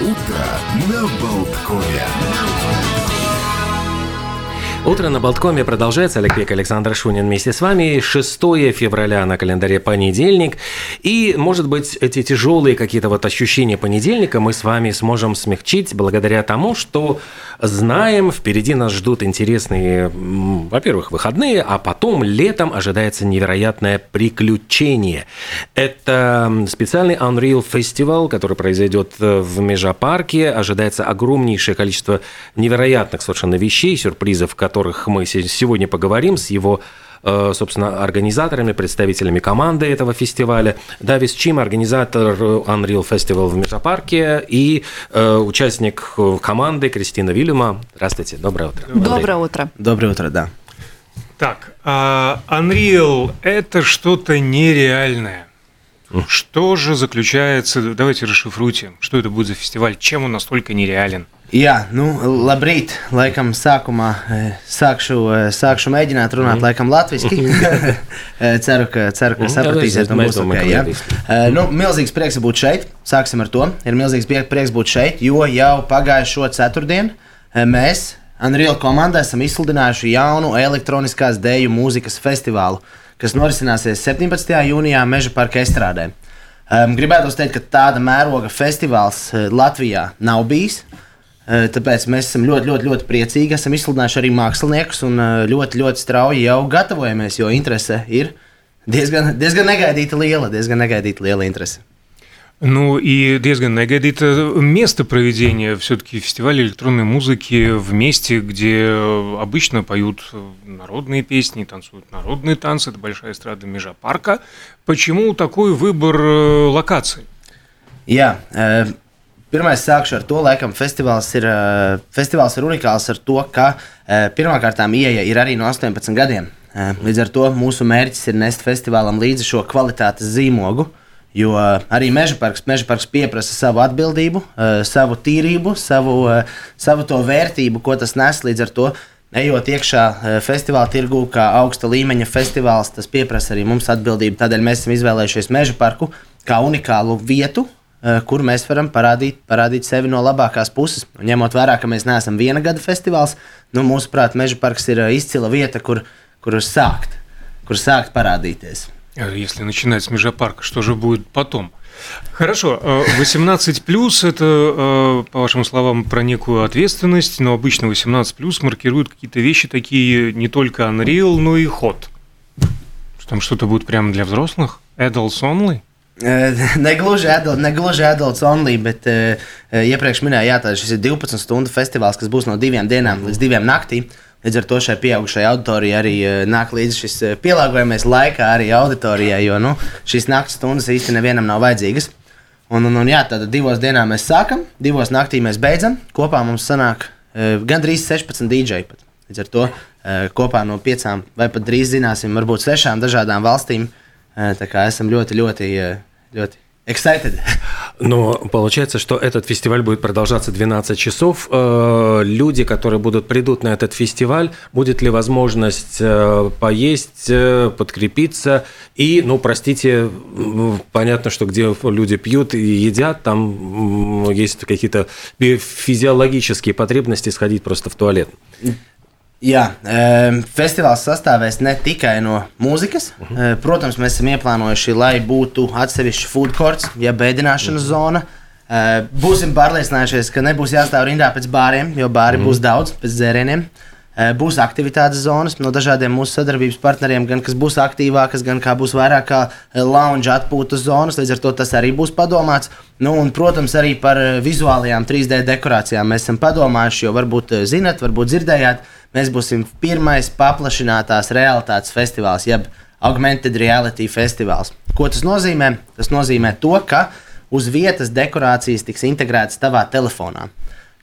Утро на Болткове. Утро на Болткоме продолжается. Олег Пек, Александр Шунин вместе с вами. 6 февраля на календаре понедельник. И, может быть, эти тяжелые какие-то вот ощущения понедельника мы с вами сможем смягчить благодаря тому, что знаем, впереди нас ждут интересные, во-первых, выходные, а потом летом ожидается невероятное приключение. Это специальный Unreal Festival, который произойдет в Межапарке. Ожидается огромнейшее количество невероятных совершенно вещей, сюрпризов, которых мы сегодня поговорим с его э, собственно, организаторами, представителями команды этого фестиваля. Давис Чим, организатор Unreal Festival в Межапарке и э, участник команды Кристина Вильяма. Здравствуйте, доброе утро. Доброе утро. Доброе утро, да. Так, а Unreal – это что-то нереальное. Что же заключается, давайте расшифруйте, что это будет за фестиваль, чем он настолько нереален? Jā, nu, labrīt. Laikam sākumā sākšu, sākšu mēģināt runāt mm. laikam latviski. ceru, ka, ceru, ka mm. sapratīsiet no mūsu ok. Ja? Nu, milzīgs prieks būt šeit. Sāksim ar to. Ir milzīgs prieks būt šeit, jo jau pagājušo ceturtdienu mēs Unreal komandā esam izsludinājuši jaunu elektroniskās dēļu mūzikas festivālu, kas norisināsies 17. jūnijā Meža parka estrādē. Gribētu teikt, ka tāda mēroga festivāls Latvijā nav bijis. Tāpēc mēs esam ļoti, ļoti, ļoti priecīgi. Esam izsludinājuši arī māksliniekus un ļoti, ļoti strauji jau gatavojamies, jo interese ir diezgan, diezgan negaidīta liela, diezgan negaidīta liela interese. Ну и диезган Негадит место проведения все-таки фестиваля электронной музыки в месте, где обычно поют народные песни, танцуют народные танцы, это большая эстрада Межапарка. Почему такой выбор локации? Jā, yeah, Pirmais sākšu ar to, laikam, festivāls ir, uh, festivāls ir unikāls ar to, ka uh, pirmkārt ieeja ir arī no 18 gadiem. Uh, līdz ar to mūsu mērķis ir nest festivālam līdzi šo kvalitātes zīmogu. Jo arī meža parks, meža parks pieprasa savu atbildību, savu tīrību, savu, savu to vērtību, ko tas nes. Līdz ar to, ejot iekšā festivāla tirgū, kā augsta līmeņa festivāls, tas prasa arī mums atbildību. Tādēļ mēs esam izvēlējušies meža parku kā unikālu vietu, Eh, kur mēs varam parādīt, parādīt sevi no labākās puses. Un ņemot vērā, ka mēs neesam viena gada festivāls, nu, mūsuprāt, Meža parks ir eh, izcila vieta, kur, kur sākt, kur sākt парадитесь. Если начинать с Межапарка, что же будет потом? Хорошо, 18 э, плюс это, э, по вашим словам, про некую ответственность, но обычно 18 плюс маркируют какие-то вещи такие не только Unreal, но и ход. Там что-то будет прямо для взрослых? Adults only? Negluži, adult, negluži adults only, bet uh, iepriekš minēju, jā, šis ir 12 stundu festivāls, kas būs no divām dienām līdz divām naktīm. Līdz ar to šai pieaugušajai auditorijai arī uh, nāk līdzi šis uh, pielāgojamies laikā arī auditorijai, jo nu, šīs naktas stundas īsti nevienam nav vajadzīgas. Un, un, un jā, tad divos dienās mēs sākam, divos naktī mēs beidzam. Kopā mums sanāk uh, gandrīz 16 DJ. Pat. Līdz ar to uh, kopā no piecām vai pat drīz zināsim, varbūt sešām dažādām valstīm. Uh, tā kā esam ļoti, ļoti. Uh, ļoti excited. Но получается, что этот фестиваль будет продолжаться 12 часов. Э, люди, которые будут придут на этот фестиваль, будет ли возможность э, поесть, э, подкрепиться и, ну, простите, понятно, что где люди пьют и едят, там есть какие-то физиологические потребности сходить просто в туалет. Jā, festivāls sastāvēs ne tikai no mūzikas. Uh -huh. uh, protams, mēs esam ieplānojuši, lai būtu atsevišķa food courts, ja bēdināšanas uh -huh. zona. Būsim pārliecinājušies, ka nebūs jāstāv rindā pēc bāriem, jo bāri uh -huh. būs daudz pēc dzērieniem. Būs aktivitātes zonas no dažādiem mūsu sadarbības partneriem, gan kas būs aktīvākas, gan kā būs vairāk kā lounge atpūtas zonas. Līdz ar to tas arī būs padomāts. Nu, un, protams, arī par vizuālajām 3D dekorācijām mēs esam padomājuši, jo varbūt zinat, varbūt dzirdējāt mēs būsim pirmais paplašinātās realitātes festivāls, jeb augmented reality festivāls. Ko tas nozīmē? Tas nozīmē to, ka uz vietas dekorācijas tiks integrētas tavā telefonā.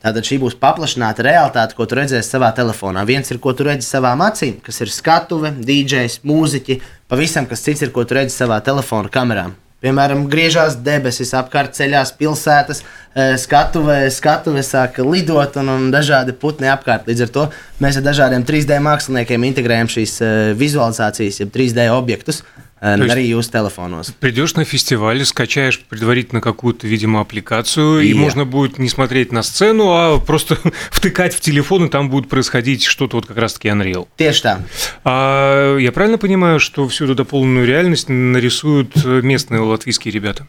Tātad šī būs paplašināta realitāte, ko tu redzēsi savā telefonā. Viens ir, ko tu redzi savā acīm, kas ir skatuve, DJs, mūziķi, pavisam kas cits ir, ko tu redzi savā telefona kamerā. Piemēram, griežās debesis, apkārt ceļās pilsētas, e, skatuve, skatuve sāk lidot un, un dažādi putni apkārt. Līdz ar to mēs ar dažādiem 3D māksliniekiem integrējam šīs e, vizualizācijas, jeb 3D objektus. Есть arī jūsu telefonos. Придешь на фестиваль, скачаешь предварительно какую-то, видимо, аппликацию, и Я. можно будет не смотреть на сцену, а просто втыкать в телефон, и там будет происходить что-то вот как раз-таки Unreal. Tieši tā. А я правильно понимаю, что всю эту дополненную реальность нарисуют э, местные латвийские ребята?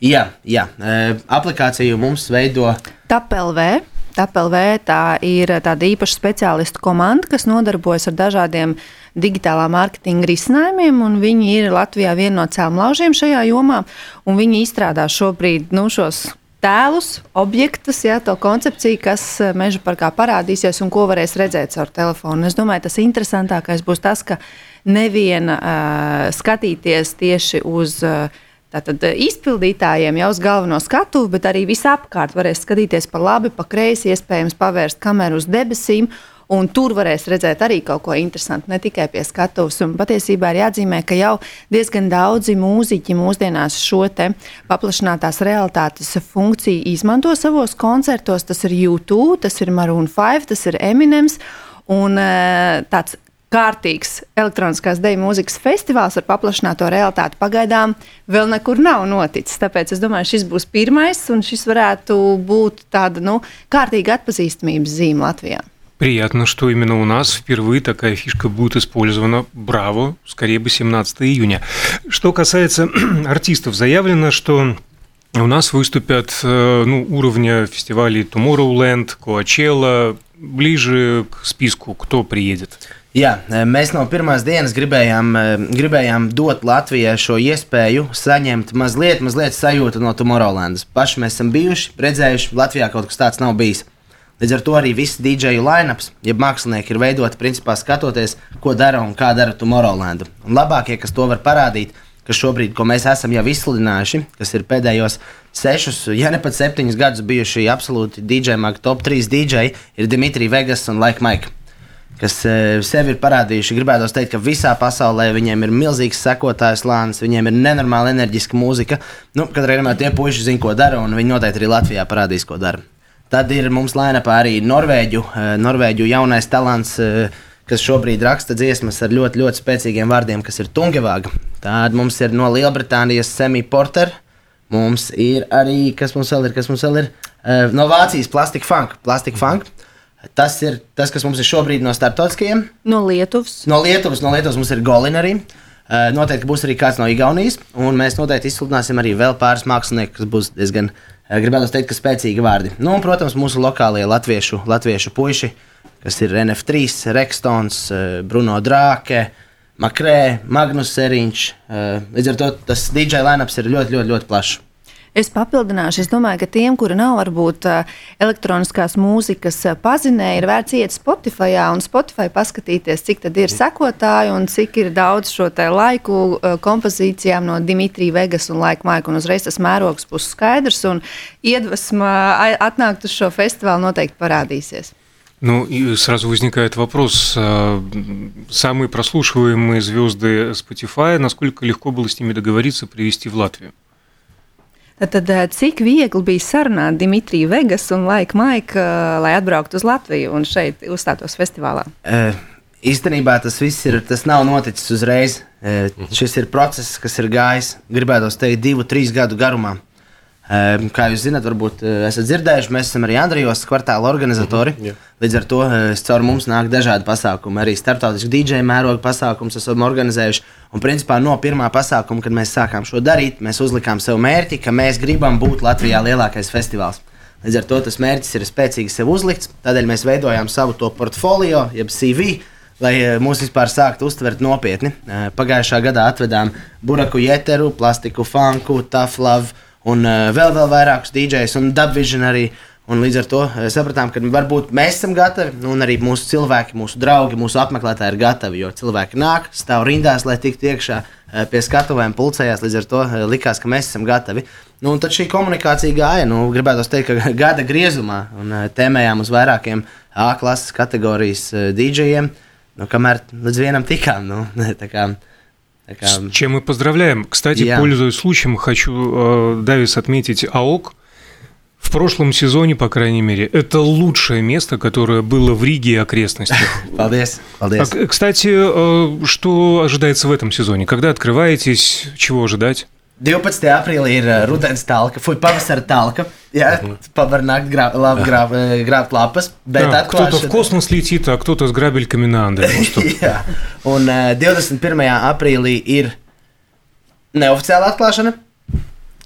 Jā, jā. Aplikāciju mums veido TAPLV. TAPLV tā ir tāda īpaša speciālistu komanda, kas nodarbojas ar dažādiem digitālā mārketinga risinājumiem. Viņi ir Latvijā viena no cēlonlaužiem šajā jomā. un Viņi izstrādā šobrīd nu, šos tēlus, objektus, ja, to koncepciju, kas eh, meža parkā parādīsies un ko varēs redzēt caur telefonu. Es domāju, tas interesantākais būs tas, ka neviena uh, skatīties tieši uz. Uh, Tātad eh, izpildītājiem jau uz galveno skatuvi, bet arī visapkārt varēs skatīties pa labi, pa kreisi, iespējams pavērst kameru uz debesīm. Un tur varēs redzēt arī kaut ko interesantu, ne tikai pie skatuves. Un patiesībā ir jāatzīmē, ka jau diezgan daudzi mūziķi mūsdienās šo paplašinātās realitātes funkciju izmanto savos koncertos. Tas ir YouTube, tas ir Maroon 5, tas ir Eminems. Un eh, tāds kārtīgs elektroniskās deju mūzikas festivāls ar paplašināto realitāti pagaidām vēl nekur nav noticis. Tāpēc es domāju, šis būs pirmais, un šis varētu būt tāda nu, kārtīga atpazīstamības zīme Latvijā. Приятно, что именно у нас впервые такая фишка будет использована. Браво! Скорее бы 17 июня. Что касается артистов, заявлено, что у нас выступят э, ну, уровня фестивалей Tomorrowland, Coachella, ближе к списку, кто приедет. Jā, e, mēs no pirmās dienas gribējām, e, gribējām dot Latvijai šo iespēju saņemt mazliet, mazliet sajūtu no Tomorrowlandas. Paši mēs esam bijuši, redzējuši, Latvijā kaut kas tāds nav bijis. Līdz ar to arī viss DJ line-ups, jeb mākslinieki ir veidoti principā skatoties, ko dara un kā dara Tomorrowland. Un labākie, kas to var parādīt, kas šobrīd, ko mēs esam jau izsludinājuši, kas ir pēdējos sešus, ja ne pat septiņus gadus bijuši absolūti mag top 3 DJ, ir Dimitrija Vegas un Laika Maika kas uh, sevi ir parādījuši. Gribētu teikt, ka visā pasaulē viņiem ir milzīgs sekotāju slānis, viņiem ir nenormāli enerģiska mūzika. Nu, Katrā gadījumā tie puiši zina, ko dara, un viņi noteikti arī Latvijā parādīs, ko dara. Tad ir mums lainapā arī Norvēģu, uh, Norvēģu jaunais talants. Uh, kas šobrīd raksta dziesmas ar ļoti, ļoti spēcīgiem vārdiem, kas ir Tungevāga. Tāda mums ir no Lielbritānijas Semi Porter. Mums ir arī, kas mums vēl ir, kas mums vēl ir, no Vācijas Plastic Funk. Plastic Funk. Tas ir tas, kas mums ir šobrīd no starptautiskajiem. No Lietuvas. No Lietuvas, no Lietuvas mums ir Golina arī. Noteikti būs arī kāds no Igaunijas, un mēs noteikti izsludināsim arī vēl pāris mākslinieku, kas būs diezgan, gribētu teikt, spēcīgi vārdi. Nu, un, protams, mūsu lokālie latviešu, latviešu puiši, kas ir NF3, Rekstons, Bruno Drāke, Makrē, Magnus Seriņš. Līdz ar to tas DJ lineups ir ļoti, ļoti, ļoti plašs. Es papildināšu, es domāju, ka tiem, kuri nav varbūt ā, elektroniskās mūzikas ā, pazinēji, ir vērts iet Spotify un Spotify paskatīties, cik tad ir sekotāji un cik ir daudz šo te laiku ā, kompozīcijām no Dimitrija Vegas un Laika Maika. Un uzreiz tas mērogs būs skaidrs un iedvesma ā, atnākt uz šo festivālu noteikti parādīsies. Ну и сразу возникает вопрос, а, самые прослушиваемые звезды Spotify, насколько легко было с ними договориться привести в Латвию? Tad, ā, cik viegli bija sarunāt Dimitriju Vegas un Laika Maika, ā, lai atbrauktu uz Latviju un šeit uzstātos festivālā? Uh, īstenībā tas viss ir, tas nav noticis uzreiz. Uh, šis ir process, kas ir gājis, gribētu teikt, divu, trīs gadu garumā. Uh, kā jūs zināt, varbūt uh, esat dzirdējuši, mēs esam arī Andrijos kvartāla organizatori. jā. Līdz ar to uh, caur mums nāk dažādi pasākumi. Arī starptautiski DJ mēroga pasākums esam organizējuši. Un principā no pirmā pasākuma, kad mēs sākām šo darīt, mēs uzlikām sev mērķi, ka mēs gribam būt Latvijā lielākais festivāls. Līdz ar to tas mērķis ir spēcīgi sev uzlikts. Tādēļ mēs veidojām savu to portfolio, jeb CV, lai eh, mūs vispār sāktu uztvert nopietni. Eh, Pagājušā gadā atvedām buraku jeteru, plastiku funku, love un eh, vēl, vēl vairākus DJs un dubvision arī. Un līdz ar to eh, sapratām, ka varbūt mēs esam gatavi, nu, un arī mūsu cilvēki, mūsu draugi, mūsu apmeklētāji ir gatavi. Jo cilvēki nāk, stāv rindās, lai tiktu iekšā eh, pie skatuvēm, pulcējās. Līdz ar to likās, ka mēs esam gatavi. Nu, tad šī komunikācija gāja, nu, gribētu teikt, ka gada griezumā un tēmējām uz vairākiem A klases kategorijas DJiem, nu, kamēr līdz vienam tikām. Nu, С чем мы поздравляем. Кстати, Я. пользуясь случаем, хочу, э, Давис, отметить АОК. в прошлом сезоне, по крайней мере, это лучшее место, которое было в Риге и окрестностях. Paldies! А, paldies. к- Кстати, э, что ожидается в этом сезоне? Когда открываетесь, чего ожидать? 12. aprīlī ir uh, rudens talka, fuck, pavasara talka. Jā, pavar nakt grābt grāb, grāb, grābt lapas, bet А, кто-то в atklāšana- космос летит, а кто-то с грабельками на Анде. просто. Jā, un uh, 21. aprīlī ir neoficiāla atklāšana,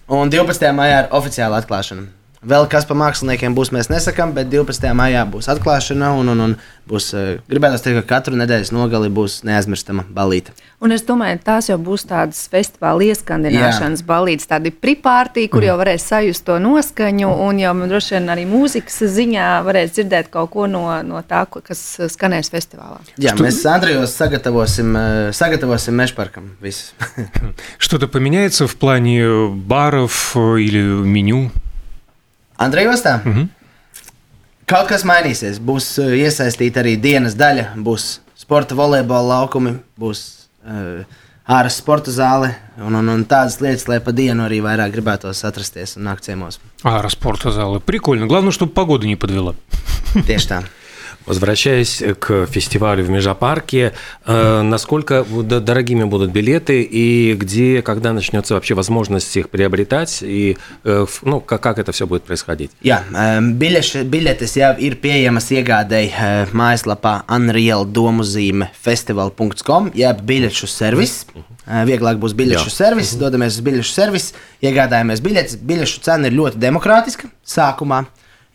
un 12. maijā ir oficiāla atklāšana. Vēl kas par māksliniekiem būs, mēs nesakām, bet 12. maijā būs atklāšana, un, un, un būs, uh, gribētu teikt, ka katru nedēļas nogali būs neaizmirstama balīta. Un es domāju, tās jau būs tādas festivāla ieskandināšanas balīdzes, tādi pripārtī, kur jau varēs sajust to noskaņu, un jau droši vien arī mūzikas ziņā varēs dzirdēt kaut ko no, no tā, ko- kas skanēs festivālā. Jā, mēs Andrijos sagatavosim, uh, sagatavosim mežparkam visus. Что-то поменяется в плане баров э, или меню? Andrijos tā? Kaut kas mainīsies. Būs uh, iesaistīta arī dienas daļa, būs sporta volejbola laukumi, būs uh, ārā sporta zāle un, un, un tādas lietas, lai pa dienu arī vairāk gribētos atrasties un nākt ciemos. А, спортзалы. Прикольно. Главное, чтобы погода не подвела. Tieši tā. Возвращаясь к фестивалю в Межапарке, э, насколько д- дорогими будут билеты и где, когда начнется вообще возможность их приобретать и э, в- ну, как, как это все будет происходить? Jā, um, biļeši, biļetes jau ir pieejamas iegādēji uh, mājaslapā unrealdomuzīme festival.com, jeb biļešu servis. Uh, vieglāk būs biļešu Jā. servis, dodamies uz biļešu servisu, iegādājamies biļetes. Biļešu cena ir ļoti demokrātiska sākumā,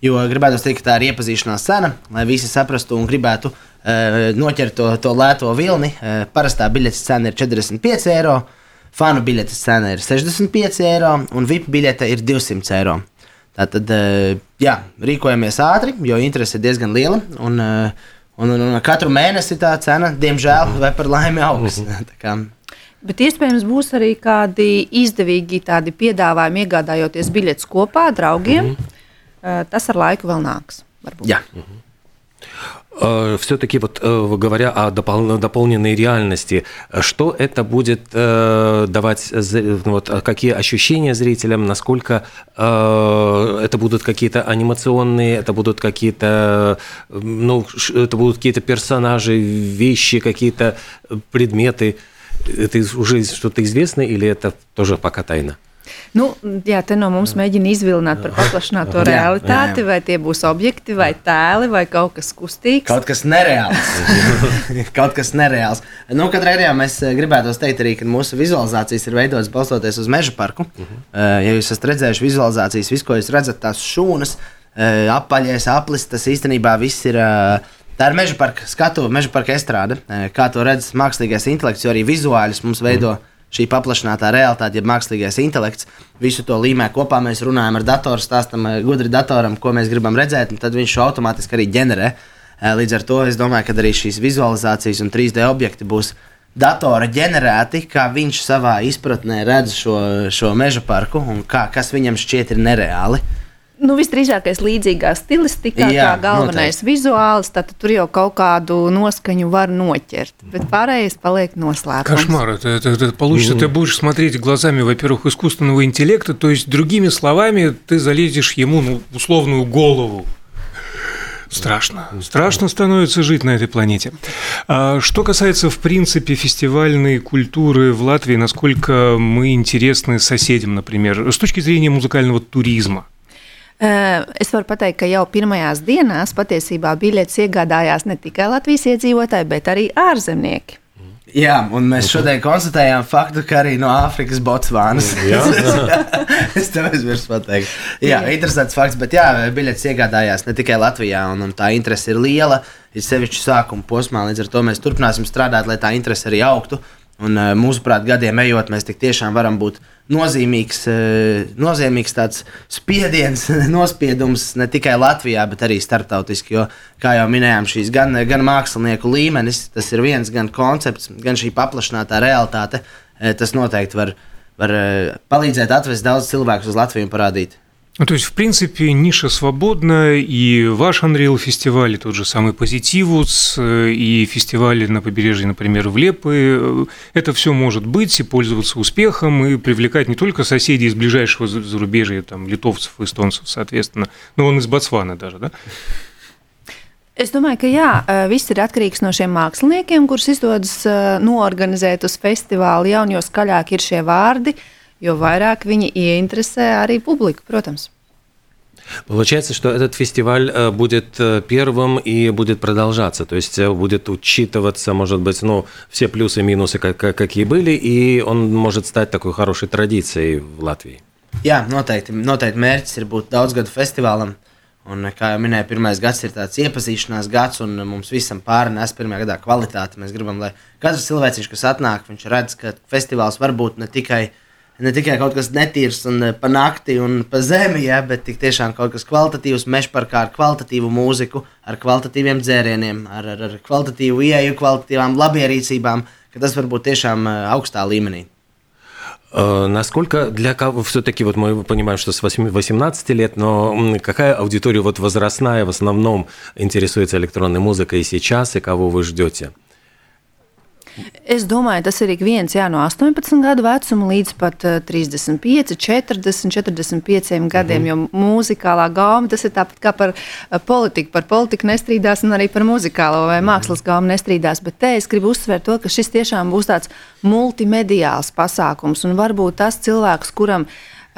jo gribētu teikt, ka tā ir iepazīšanās cena, lai visi saprastu un gribētu uh, noķert to, to lēto vilni. Uh, parastā biļetes cena ir 45 eiro. Fanu biļetes cena ir 65 eiro, un VIP biļete ir 200 eiro. Tātad, eh, jā, rīkojamies ātri, jo interese ir diezgan liela. Un, eh, un, un, un katru mēnesi tā cena, diemžēl, vai par laimi augs. Tā kā, Bet iespējams būs arī kādi izdevīgi tādi piedāvājumi, iegādājoties biļetes kopā ar draugiem. Uh, Tas ar laiku vēl nāks. Jā. Все-таки вот э, говоря о допол- дополненной реальности, э, что это будет э, давать, вот, какие ощущения зрителям, насколько э, это будут какие-то анимационные, это будут какие-то, э, ну, это будут какие-то персонажи, вещи, какие-то э, предметы. Это уже что-то известно или это тоже пока тайна? Nu, jā, te no mums mēģina izvilināt par paplašināto Jā, realitāti, jā, jā. vai tie būs objekti, vai tēli, vai kaut kas kustīgs. Kaut kas nereāls. Kaut kas nereāls. Nu, katrā gadījumā mēs eh, gribētu teikt arī, ka mūsu vizualizācijas ir veidotas balstoties uz meža parku. Uh -huh. Ja jūs esat redzējuši vizualizācijas, visu, ko jūs redzat, tās šūnas, eh, apaļais, aplis, tas īstenībā viss ir. eh, Tā ir meža parka skatu, meža parka estrāde. Eh, Kā to redz mākslīgais intelekts, jo arī vizuāļus mums veido šī paplašinātā realitāte, ja mākslīgais intelekts. Visu to līmē kopā mēs runājam ar datoru, stāstam eh, gudri datoram, ko mēs gribam redzēt, un tad viņš šo automātiski arī ģenerē. Eh, Līdz ar to es domāju, ka arī šīs vizualizācijas un 3D objekti būs datora ģenerēti, kā viņš savā izpratnē redz šo, šo meža parku un kā, kas viņam šķiet ir nereāli. Nu, visdrīzākais līdzīgā stilistikā, Jā, kā galvenais vizuāls, tad tur jau kaut kādu noskaņu var noķert. Bet pārējais paliek noslēpts. Кошмар. Это, это- это получится, ты будешь смотреть глазами, во-первых, искусственного интеллекта, то есть, другими словами, ты залезешь ему ну, условную голову. Страшно. Страшно становится жить на этой планете. А что касается, в принципе, фестивальной культуры в Латвии, насколько мы интересны соседям, например, с точки зрения музыкального туризма? Eh, Es varu pateikt, ka jau pirmajās dienās patiesībā biļetes iegādājās ne tikai Latvijas iedzīvotāji, bet arī ārzemnieki. Jā, un mēs šodien konstatējām faktu, ka arī no Āfrikas Botsvānas. Jā. es tev aizmirsu pateikt. Jā, interesants fakts, bet jā, biļetes iegādājās ne tikai Latvijā, un, un tā interese ir liela. Ir sevišķi sākuma posmā, līdz ar to mēs turpināsim strādāt, lai tā interese arī augtu. Un, eh, mūsuprāt, gadiem ejot, mēs tiešām varam būt nozīmīgs, eh, nozīmīgs tāds spiediens, nospiedums ne tikai Latvijā, bet arī starptautiski. Jo, kā jau minējām, šīs gan, gan mākslinieku līmenis, tas ir viens, gan koncepts, gan šī paplašinātā realitāte. eh, Tas noteikti var, var palīdzēt atvest daudz cilvēku uz Latviju un parādīt Ну, то есть, в принципе, ниша свободна, и ваш Unreal фестиваль, и тот же самый Позитивус, э, и фестивали на побережье, например, в Лепы, э, это все может быть и пользоваться успехом, и привлекать не только соседей из ближайшего зарубежья, там, литовцев, эстонцев, соответственно, но он из Ботсваны даже, да? Es domāju, ka jā, viss ir atkarīgs no šiem māksliniekiem, kurus izdodas noorganizēt uz festivālu. Jo skaļāk ir šie vārdi, uh, jo vairāk viņi ieinteresē arī publiku, protams. Получается, что этот фестиваль э, будет э, первым и будет продолжаться, то есть э, будет учитываться, может быть, ну, все плюсы и минусы, как, какие были, и он может стать такой хорошей традицией в Латвии. Jā, noteikti, noteikti mērķis ir būt daudzgadu festivālam. Un, kā jau minēju, pirmais gads ir tāds iepazīšanās gads, un mums visam pārnēs pirmajā gadā kvalitāti. Mēs gribam, lai katrs cilvēks, kas atnāk, viņš redz, ka festivāls var būt ne tikai uh, ne tikai kaut kas netīrs un eh, pa nakti un pa zemi, ja, bet tiešām kaut kas kvalitatīvs, mežparkā ar kvalitatīvu mūziku, ar kvalitatīviem dzērieniem, ar, ar, ar kvalitatīvu ieeju, kvalitatīvām labierīcībām, ka tas var būt tiešām eh, augstā līmenī. Э, насколько для кого все-таки вот мы понимаем, что с 18 лет, но какая аудитория вот возрастная в основном интересуется электронной музыкой сейчас и кого вы ждете? Es domāju, tas ir ik viens jā, no 18 gadu vecuma līdz pat 35, 40, 45 gadiem. Mhm. Jo mūzikālā gāma tas ir tāpat kā par eh, politiku. Par politiku nestrīdās, un arī par muzikālo vai mhm. mākslas gāmu nestrīdās. Bet te es gribu uzsvērt to, ka šis tiešām būs tāds multimediāls pasākums. Un varbūt tas cilvēks, kuram.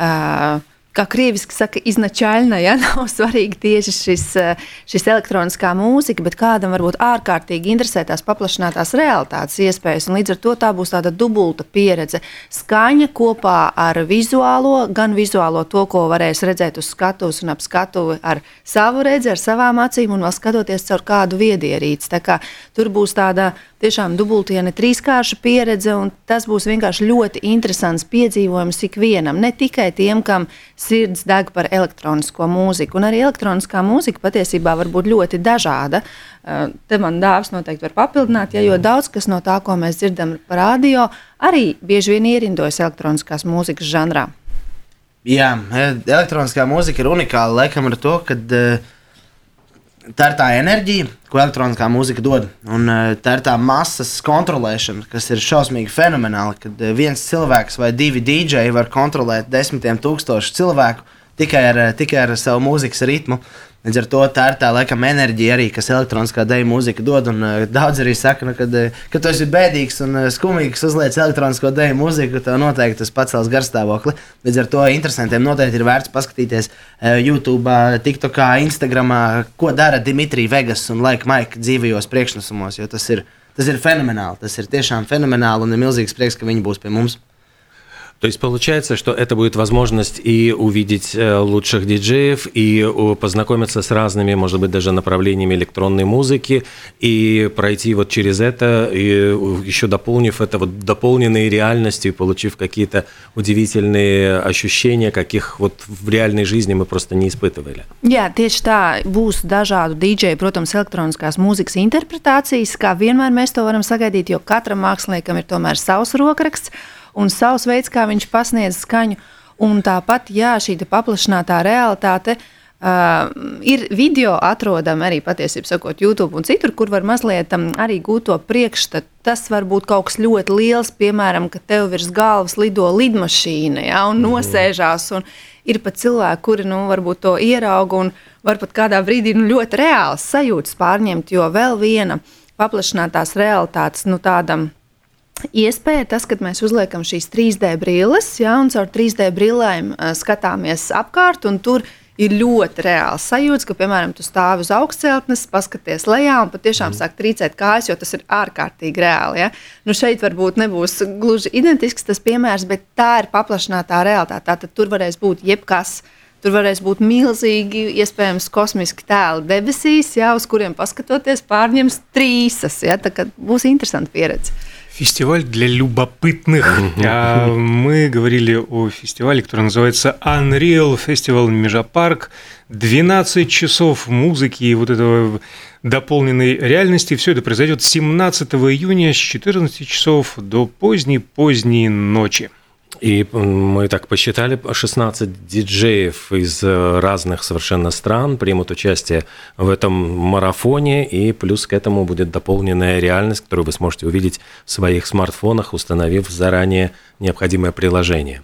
Uh, kā krieviski saka, iznačaļna, ja nav svarīgi tieši šis, eh, šis elektroniskā mūzika, bet kādam varbūt ārkārtīgi interesē tās paplašinātās realitātes iespējas, un līdz ar to tā būs tāda dubulta pieredze. Skaņa kopā ar vizuālo, gan vizuālo to, ko varēs redzēt uz skatuves un ap skatuvi ar savu redzi, ar savām acīm, un vēl skatoties caur kādu viedierīci. Tā kā tur būs tāda tiešām dubultiena trīskārša pieredze, un tas būs vienkārši ļoti interesants piedzīvojums ikvienam, ne tikai tiem, kam sirds deg par elektronisko mūziku. Un arī elektroniskā mūzika patiesībā var būt ļoti dažāda. Eh, te man dāvs noteikti var papildināt, ja, jo daudz kas no tā, ko mēs dzirdam par radio, arī bieži vien ierindojas elektroniskās mūzikas žanrā. Jā, elektroniskā mūzika ir unikāla laikam ar to, ka uh, tā ir tā enerģija, ko elektroniskā mūzika dod. Un eh, tā ir tā masas kontrolēšana, kas ir šausmīgi fenomenāla. Kad eh, viens cilvēks vai divi dīdžeji var kontrolēt desmitiem tūkstošu cilvēku tikai ar, eh, tikai ar savu mūzikas ritmu. Līdz ar to tā ir tā laikam enerģija arī, kas elektroniskā dēļa mūzika dod. Un, uh, daudz arī saka, nu, kad, uh, kad tu esi bēdīgs un uh, skumīgs, uzliec elektronisko dēļa mūziku, tev noteikti tas pacels garstāvokli. Līdz ar to interesantiem noteikti ir vērts paskatīties uh, YouTube, TikTok, Instagram, ko dara Dimitrija Vegas un Laika Maika dzīvajos priekšnesumos, jo tas ir, tas ir fenomenāli. Tas ir tiešām fenomenāli un ir milzīgs prieks, ka viņi būs pie mums. То есть получается, что это будет возможность и увидеть э, лучших диджеев, и познакомиться с разными, может быть, даже направлениями электронной музыки, и пройти вот через это, и еще дополнив это вот дополненной реальностью, получив какие-то удивительные ощущения, каких вот в реальной жизни мы просто не испытывали. Jā, tieši tā būs dažādu dīdžeju, protams, elektroniskās mūzikas interpretācijas, kā vienmēr mēs to varam sagaidīt, jo katram māksliniekam ir tomēr savs rokraksts un savs veids, kā viņš pasniedz skaņu. Un tāpat, jā, šī paplašinātā realitāte. Uh, ir video atrodami arī patiesībā, sakot, YouTube un citur, kur var mazliet um, arī gūt to priekšstatu. Tas var būt kaut kas ļoti liels, piemēram, ka tev virs galvas lido lidmašīna ja, un mhm. nosēžās. Un ir pat cilvēki, kuri nu, varbūt to ierauga un varbūt kādā brīdī nu, ļoti reāls sajūtas pārņemt, jo vēl viena paplašinātās realitātes nu, tādam Iespēja tas, ka mēs uzliekam šīs 3D brilles, ja, un caur 3D brillēm skatāmies apkārt, un tur ir ļoti reāls sajūta, ka, piemēram, tu stāvi uz augstceltnes, paskaties lejā un patiešām mm. sāk trīcēt kājas, jo tas ir ārkārtīgi reāli. Ja? Nu, šeit varbūt nebūs gluži identisks tas piemērs, bet tā ir paplašinātā realitāte. Tātad tur varēs būt jebkas. Tur varēs būt milzīgi, iespējams, kosmiski tēli debesīs, ja, uz kuriem paskatoties, pārņems trīsas. Ja, tā būs interesanti pieredze. Фестиваль для любопытных. А мы говорили о фестивале, который называется Unreal Festival Межапарк. 12 часов музыки и вот этого дополненной реальности. Все это произойдет 17 июня с 14 часов до поздней-поздней ночи. И мы так посчитали, 16 диджеев из э, разных совершенно стран примут участие в этом марафоне, и плюс к этому будет дополненная реальность, которую вы сможете увидеть в своих смартфонах, установив заранее необходимое приложение.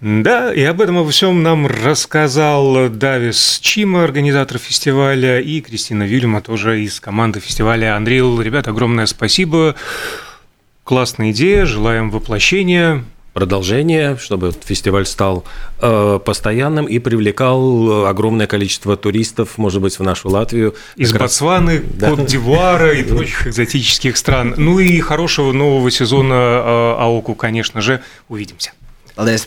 Да, и об этом обо всем нам рассказал Давис Чима, организатор фестиваля, и Кристина Вильма, тоже из команды фестиваля Unreal. Ребята, огромное спасибо. Классная идея, желаем воплощения продолжение, чтобы фестиваль стал э, постоянным и привлекал огромное количество туристов, может быть, в нашу Латвию. Из Ботсваны, да. Кот-Дивуара и прочих экзотических стран. Ну и хорошего нового сезона э, АОКу, конечно же. Увидимся. Paldies!